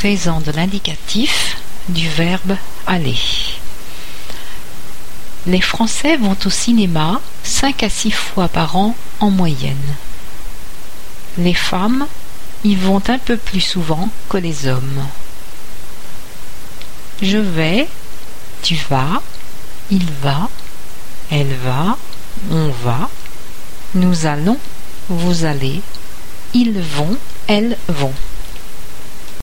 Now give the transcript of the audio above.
présent de l'indicatif du verbe aller. Les Français vont au cinéma cinq à six fois par an en moyenne. Les femmes y vont un peu plus souvent que les hommes. Je vais, tu vas, il va, elle va, on va, nous allons, vous allez, ils vont, elles vont.